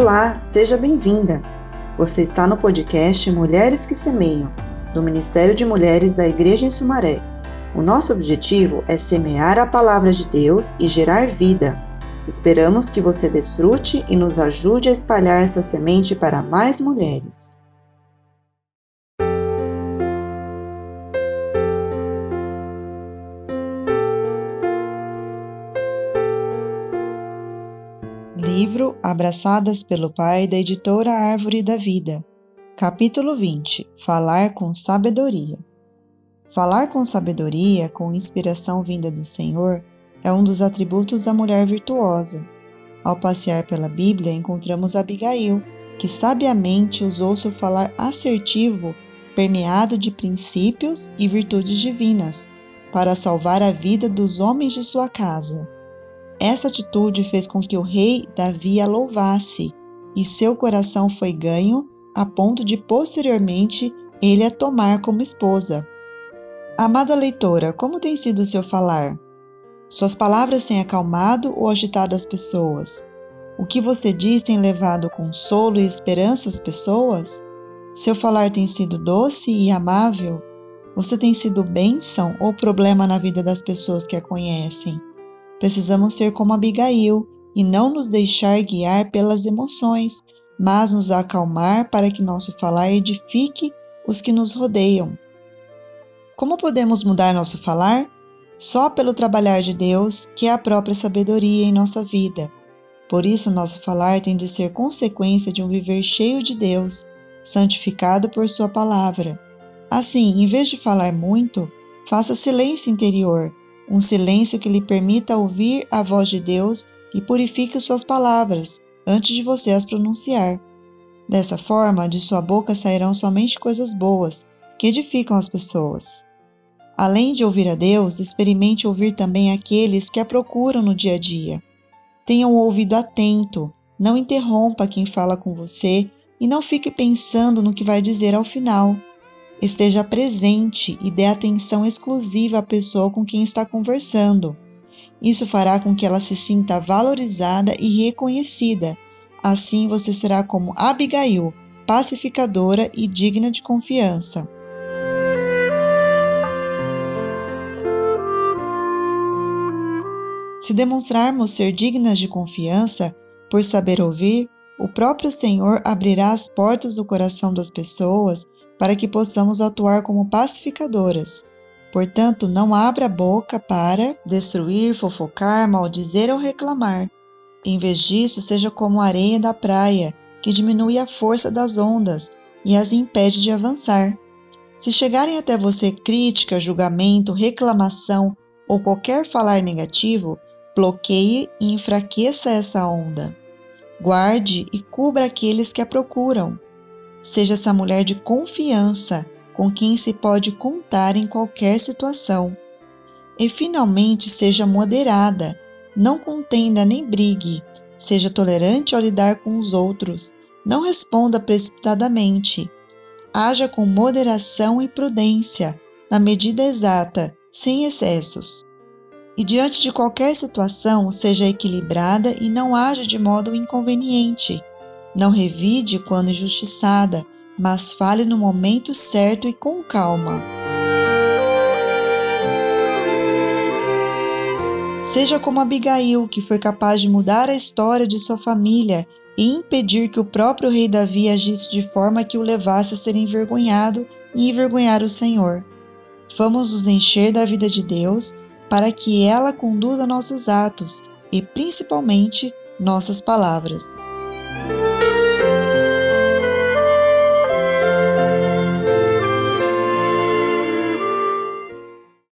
Olá, seja bem-vinda! Você está no podcast Mulheres que Semeiam, do Ministério de Mulheres da Igreja em Sumaré. O nosso objetivo é semear a palavra de Deus e gerar vida. Esperamos que você desfrute e nos ajude a espalhar essa semente para mais mulheres. Livro Abraçadas pelo Pai da editora Árvore da Vida. Capítulo 20 Falar com sabedoria. Falar com sabedoria, com inspiração vinda do Senhor, é um dos atributos da mulher virtuosa. Ao passear pela Bíblia, encontramos Abigail, que sabiamente usou seu falar assertivo, permeado de princípios e virtudes divinas, para salvar a vida dos homens de sua casa. Essa atitude fez com que o rei Davi a louvasse, e seu coração foi ganho a ponto de posteriormente ele a tomar como esposa. Amada leitora, como tem sido o seu falar? Suas palavras têm acalmado ou agitado as pessoas? O que você diz tem levado consolo e esperança às pessoas? Seu falar tem sido doce e amável? Você tem sido bênção ou problema na vida das pessoas que a conhecem? Precisamos ser como Abigail e não nos deixar guiar pelas emoções, mas nos acalmar para que nosso falar edifique os que nos rodeiam. Como podemos mudar nosso falar? Só pelo trabalhar de Deus, que é a própria sabedoria em nossa vida. Por isso, nosso falar tem de ser consequência de um viver cheio de Deus, santificado por Sua palavra. Assim, em vez de falar muito, faça silêncio interior um silêncio que lhe permita ouvir a voz de Deus e purifique suas palavras antes de você as pronunciar. Dessa forma, de sua boca sairão somente coisas boas, que edificam as pessoas. Além de ouvir a Deus, experimente ouvir também aqueles que a procuram no dia a dia. Tenha um ouvido atento, não interrompa quem fala com você e não fique pensando no que vai dizer ao final. Esteja presente e dê atenção exclusiva à pessoa com quem está conversando. Isso fará com que ela se sinta valorizada e reconhecida. Assim você será como Abigail, pacificadora e digna de confiança. Se demonstrarmos ser dignas de confiança por saber ouvir, o próprio Senhor abrirá as portas do coração das pessoas para que possamos atuar como pacificadoras. Portanto, não abra a boca para destruir, fofocar, maldizer ou reclamar. Em vez disso, seja como a areia da praia, que diminui a força das ondas e as impede de avançar. Se chegarem até você crítica, julgamento, reclamação ou qualquer falar negativo, bloqueie e enfraqueça essa onda. Guarde e cubra aqueles que a procuram. Seja essa mulher de confiança com quem se pode contar em qualquer situação. E finalmente seja moderada, não contenda nem brigue, seja tolerante ao lidar com os outros, não responda precipitadamente. Haja com moderação e prudência, na medida exata, sem excessos. E diante de qualquer situação, seja equilibrada e não haja de modo inconveniente, não revide quando injustiçada, mas fale no momento certo e com calma. Seja como Abigail, que foi capaz de mudar a história de sua família e impedir que o próprio rei Davi agisse de forma que o levasse a ser envergonhado e envergonhar o Senhor. Vamos nos encher da vida de Deus para que ela conduza nossos atos e, principalmente, nossas palavras.